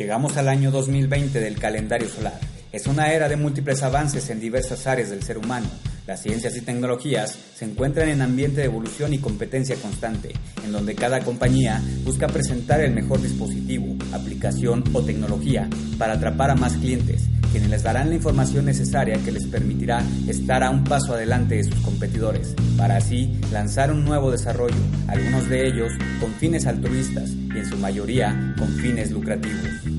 Llegamos al año 2020 del calendario solar. Es una era de múltiples avances en diversas áreas del ser humano. Las ciencias y tecnologías se encuentran en ambiente de evolución y competencia constante, en donde cada compañía busca presentar el mejor dispositivo, aplicación o tecnología para atrapar a más clientes, quienes les darán la información necesaria que les permitirá estar a un paso adelante de sus competidores, para así lanzar un nuevo desarrollo, algunos de ellos con fines altruistas y en su mayoría con fines lucrativos.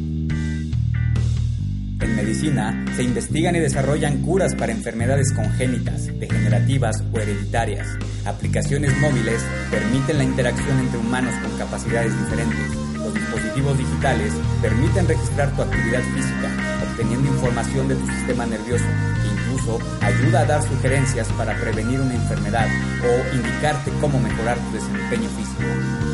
En medicina se investigan y desarrollan curas para enfermedades congénitas, degenerativas o hereditarias. Aplicaciones móviles permiten la interacción entre humanos con capacidades diferentes. Los dispositivos digitales permiten registrar tu actividad física, obteniendo información de tu sistema nervioso incluso ayuda a dar sugerencias para prevenir una enfermedad o indicarte cómo mejorar tu desempeño físico.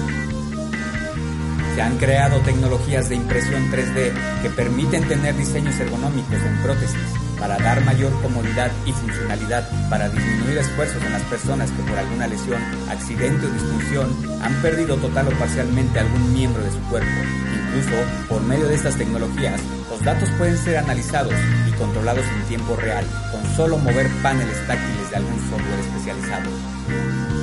Se han creado tecnologías de impresión 3D que permiten tener diseños ergonómicos en prótesis para dar mayor comodidad y funcionalidad para disminuir esfuerzos en las personas que por alguna lesión, accidente o disfunción han perdido total o parcialmente algún miembro de su cuerpo. Incluso, por medio de estas tecnologías, los datos pueden ser analizados y controlados en tiempo real, con solo mover paneles táctiles de algún software especializado.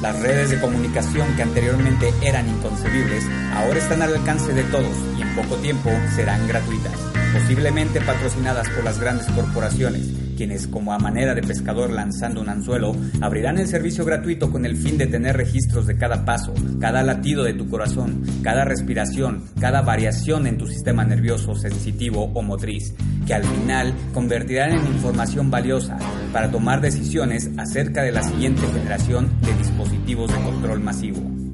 Las redes de comunicación que anteriormente eran inconcebibles ahora están al alcance de todos y en poco tiempo serán gratuitas, posiblemente patrocinadas por las grandes corporaciones, quienes como a manera de pescador lanzando un anzuelo abrirán el servicio gratuito con el fin de tener registros de cada paso, cada latido de tu corazón, cada respiración, cada variación en tu sistema nervioso, sensitivo o motriz, que al final convertirán en información valiosa para tomar decisiones acerca de la siguiente generación de dispositivos de control masivo.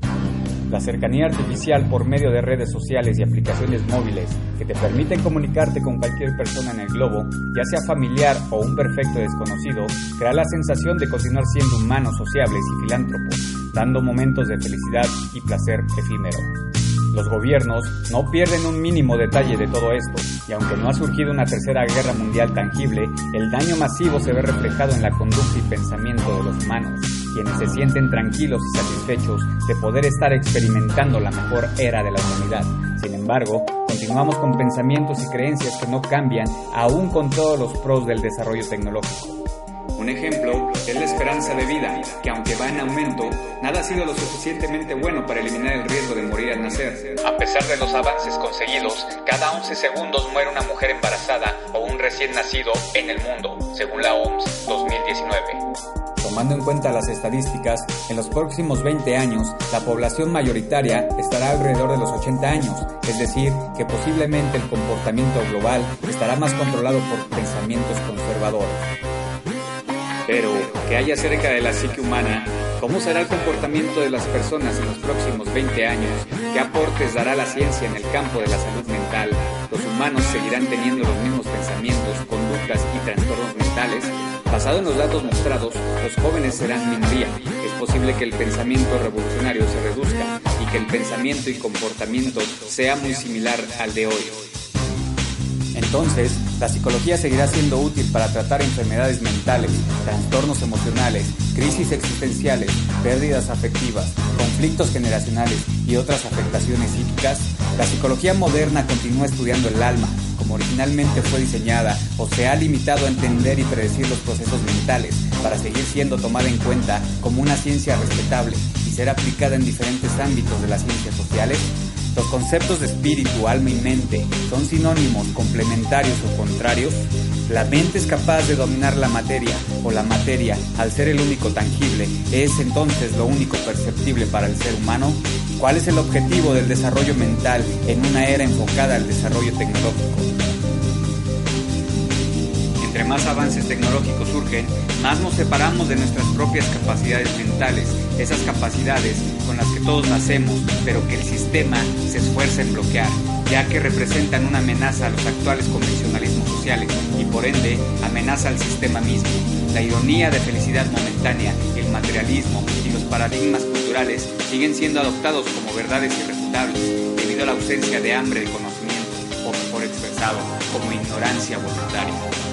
La cercanía artificial por medio de redes sociales y aplicaciones móviles que te permiten comunicarte con cualquier persona en el globo, ya sea familiar o un perfecto desconocido, crea la sensación de continuar siendo humanos sociables y filántropos, dando momentos de felicidad y placer efímero. Los gobiernos no pierden un mínimo detalle de todo esto, y aunque no ha surgido una tercera guerra mundial tangible, el daño masivo se ve reflejado en la conducta y pensamiento de los humanos, quienes se sienten tranquilos y satisfechos de poder estar experimentando la mejor era de la humanidad. Sin embargo, continuamos con pensamientos y creencias que no cambian, aún con todos los pros del desarrollo tecnológico. Un ejemplo es la esperanza de vida, que aunque va en aumento, nada ha sido lo suficientemente bueno para eliminar el riesgo de morir al nacer. A pesar de los avances conseguidos, cada 11 segundos muere una mujer embarazada o un recién nacido en el mundo, según la OMS 2019. Tomando en cuenta las estadísticas, en los próximos 20 años, la población mayoritaria estará alrededor de los 80 años, es decir, que posiblemente el comportamiento global estará más controlado por pensamientos conservadores. Pero, ¿qué hay acerca de la psique humana? ¿Cómo será el comportamiento de las personas en los próximos 20 años? ¿Qué aportes dará la ciencia en el campo de la salud mental? ¿Los humanos seguirán teniendo los mismos pensamientos, conductas y trastornos mentales? Basado en los datos mostrados, los jóvenes serán minoría. Es posible que el pensamiento revolucionario se reduzca y que el pensamiento y comportamiento sea muy similar al de hoy. Entonces, la psicología seguirá siendo útil para tratar enfermedades mentales, trastornos emocionales, crisis existenciales, pérdidas afectivas, conflictos generacionales y otras afectaciones psíquicas. La psicología moderna continúa estudiando el alma, como originalmente fue diseñada, o se ha limitado a entender y predecir los procesos mentales para seguir siendo tomada en cuenta como una ciencia respetable y ser aplicada en diferentes ámbitos de las ciencias sociales. Los conceptos de espíritu, alma y mente son sinónimos, complementarios o contrarios. La mente es capaz de dominar la materia o la materia, al ser el único tangible, es entonces lo único perceptible para el ser humano. ¿Cuál es el objetivo del desarrollo mental en una era enfocada al desarrollo tecnológico? Entre más avances tecnológicos surgen, más nos separamos de nuestras propias capacidades mentales, esas capacidades con las que todos nacemos, pero que el sistema se esfuerza en bloquear, ya que representan una amenaza a los actuales convencionalismos sociales y por ende amenaza al sistema mismo. La ironía de felicidad momentánea, el materialismo y los paradigmas culturales siguen siendo adoptados como verdades irrefutables debido a la ausencia de hambre de conocimiento, o mejor expresado, como ignorancia voluntaria.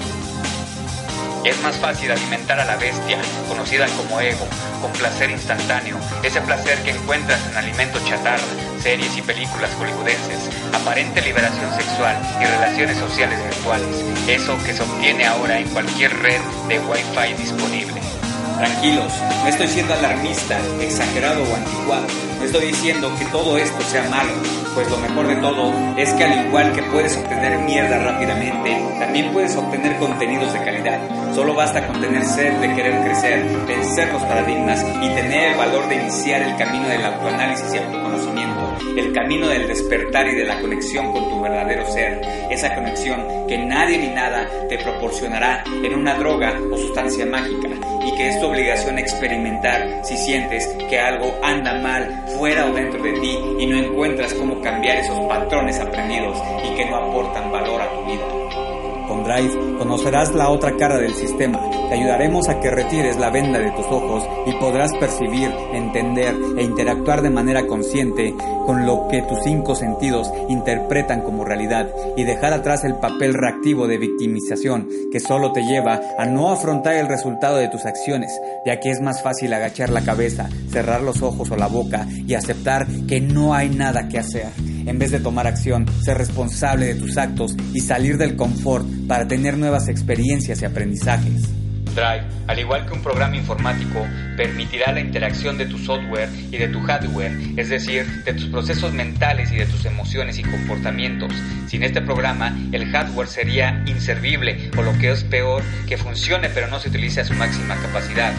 Es más fácil alimentar a la bestia, conocida como ego, con placer instantáneo, ese placer que encuentras en alimentos chatarra, series y películas hollywoodenses, aparente liberación sexual y relaciones sociales virtuales, eso que se obtiene ahora en cualquier red de Wi-Fi disponible. Tranquilos, no estoy siendo alarmista, exagerado o anticuado. No estoy diciendo que todo esto sea malo, pues lo mejor de todo es que al igual que puedes obtener mierda rápidamente, también puedes obtener contenidos de calidad. Solo basta con tener sed de querer crecer, vencer los paradigmas y tener el valor de iniciar el camino del autoanálisis y autoconocimiento, el camino del despertar y de la conexión con tu verdadero ser, esa conexión que nadie ni nada te proporcionará en una droga o sustancia mágica y que es tu obligación experimentar si sientes que algo anda mal fuera o dentro de ti y no encuentras cómo cambiar esos patrones aprendidos y que no aportan valor a tu vida. Con Drive conocerás la otra cara del sistema. Te ayudaremos a que retires la venda de tus ojos y podrás percibir, entender e interactuar de manera consciente con lo que tus cinco sentidos interpretan como realidad y dejar atrás el papel reactivo de victimización que solo te lleva a no afrontar el resultado de tus acciones, ya que es más fácil agachar la cabeza, cerrar los ojos o la boca y aceptar que no hay nada que hacer en vez de tomar acción, ser responsable de tus actos y salir del confort para tener nuevas experiencias y aprendizajes. Drive, al igual que un programa informático, permitirá la interacción de tu software y de tu hardware, es decir, de tus procesos mentales y de tus emociones y comportamientos. Sin este programa, el hardware sería inservible o lo que es peor, que funcione pero no se utilice a su máxima capacidad.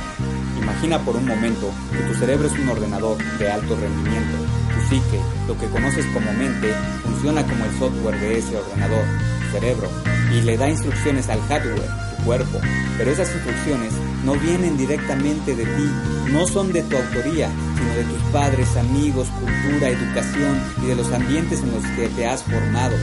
Imagina por un momento que tu cerebro es un ordenador de alto rendimiento psique, lo que conoces como mente, funciona como el software de ese ordenador, tu cerebro, y le da instrucciones al hardware, tu cuerpo. Pero esas instrucciones no vienen directamente de ti, no son de tu autoría, sino de tus padres, amigos, cultura, educación y de los ambientes en los que te has formado.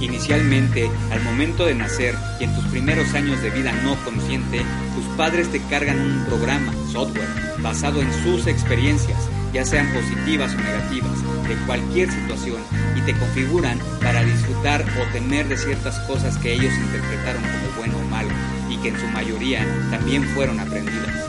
Inicialmente, al momento de nacer y en tus primeros años de vida no consciente, tus padres te cargan un programa, software, basado en sus experiencias ya sean positivas o negativas, de cualquier situación y te configuran para disfrutar o temer de ciertas cosas que ellos interpretaron como bueno o malo y que en su mayoría también fueron aprendidas.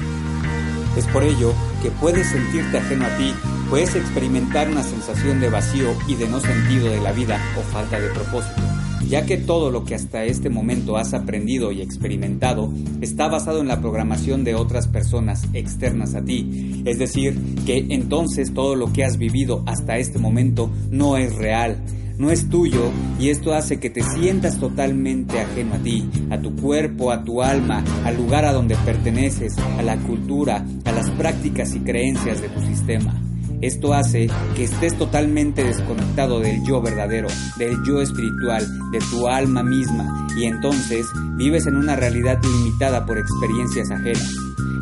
Es por ello que puedes sentirte ajeno a ti, puedes experimentar una sensación de vacío y de no sentido de la vida o falta de propósito ya que todo lo que hasta este momento has aprendido y experimentado está basado en la programación de otras personas externas a ti. Es decir, que entonces todo lo que has vivido hasta este momento no es real, no es tuyo y esto hace que te sientas totalmente ajeno a ti, a tu cuerpo, a tu alma, al lugar a donde perteneces, a la cultura, a las prácticas y creencias de tu sistema. Esto hace que estés totalmente desconectado del yo verdadero, del yo espiritual, de tu alma misma, y entonces vives en una realidad limitada por experiencias ajenas.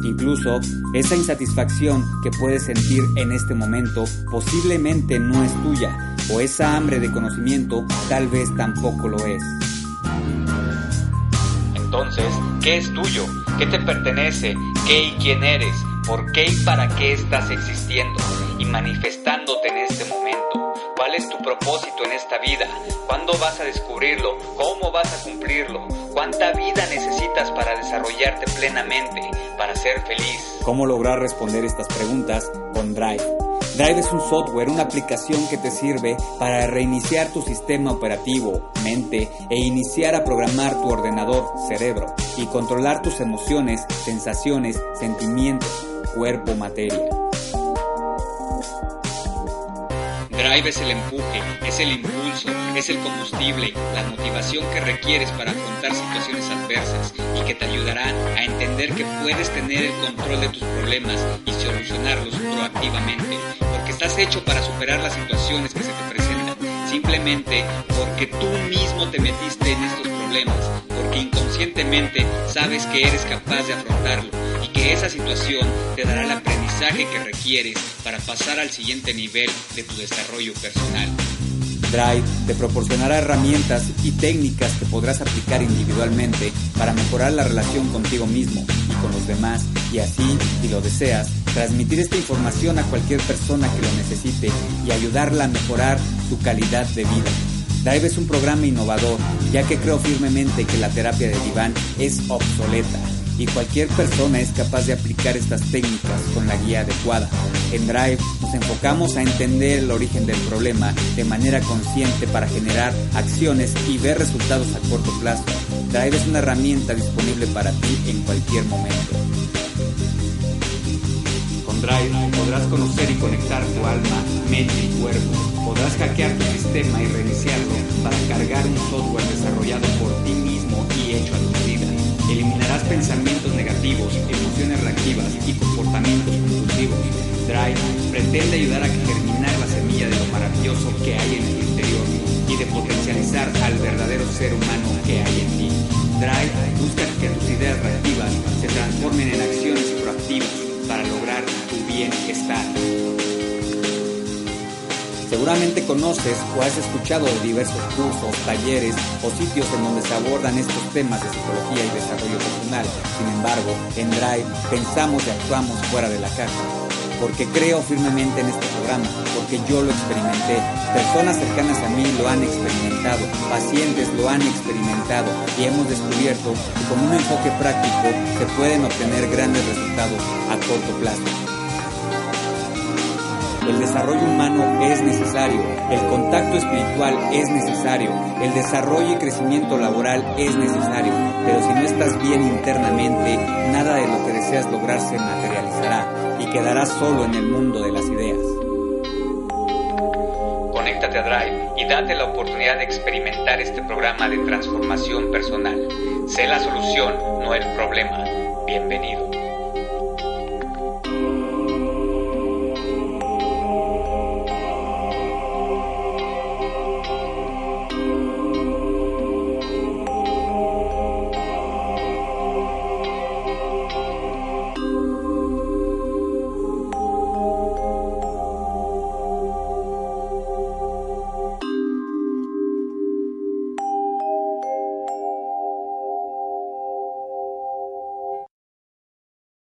Incluso esa insatisfacción que puedes sentir en este momento posiblemente no es tuya, o esa hambre de conocimiento tal vez tampoco lo es. Entonces, ¿qué es tuyo? ¿Qué te pertenece? ¿Qué y quién eres? ¿Por qué y para qué estás existiendo y manifestándote en este momento? ¿Cuál es tu propósito en esta vida? ¿Cuándo vas a descubrirlo? ¿Cómo vas a cumplirlo? ¿Cuánta vida necesitas para desarrollarte plenamente, para ser feliz? ¿Cómo lograr responder estas preguntas con Drive? Drive es un software, una aplicación que te sirve para reiniciar tu sistema operativo, mente, e iniciar a programar tu ordenador, cerebro, y controlar tus emociones, sensaciones, sentimientos cuerpo materia. Drive es el empuje, es el impulso, es el combustible, la motivación que requieres para afrontar situaciones adversas y que te ayudará a entender que puedes tener el control de tus problemas y solucionarlos proactivamente, porque estás hecho para superar las situaciones que se te presentan, simplemente porque tú mismo te metiste en estos problemas, porque inconscientemente sabes que eres capaz de afrontarlo y que esa situación te dará el aprendizaje que requieres para pasar al siguiente nivel de tu desarrollo personal. Drive te proporcionará herramientas y técnicas que podrás aplicar individualmente para mejorar la relación contigo mismo y con los demás y así, si lo deseas, transmitir esta información a cualquier persona que lo necesite y ayudarla a mejorar su calidad de vida. Drive es un programa innovador, ya que creo firmemente que la terapia de diván es obsoleta y cualquier persona es capaz de aplicar estas técnicas con la guía adecuada. En Drive nos enfocamos a entender el origen del problema de manera consciente para generar acciones y ver resultados a corto plazo. Drive es una herramienta disponible para ti en cualquier momento. Con Drive podrás conocer y conectar tu alma, mente y cuerpo. Podrás hackear tu sistema y reiniciarlo para cargar un software desarrollado por ti mismo y hecho a tu. Eliminarás pensamientos negativos, emociones reactivas y comportamientos compulsivos. Drive pretende ayudar a germinar la semilla de lo maravilloso que hay en el interior y de potencializar al verdadero ser humano que hay en ti. Drive busca que tus ideas reactivas se transformen en acciones proactivas para lograr tu bienestar. Seguramente conoces o has escuchado de diversos cursos, talleres o sitios en donde se abordan estos temas de psicología y desarrollo personal. Sin embargo, en Drive pensamos y actuamos fuera de la caja. Porque creo firmemente en este programa, porque yo lo experimenté. Personas cercanas a mí lo han experimentado, pacientes lo han experimentado y hemos descubierto que con un enfoque práctico se pueden obtener grandes resultados a corto plazo. El desarrollo humano es necesario, el contacto espiritual es necesario, el desarrollo y crecimiento laboral es necesario, pero si no estás bien internamente, nada de lo que deseas lograr se materializará y quedarás solo en el mundo de las ideas. Conéctate a Drive y date la oportunidad de experimentar este programa de transformación personal. Sé la solución, no el problema. Bienvenido.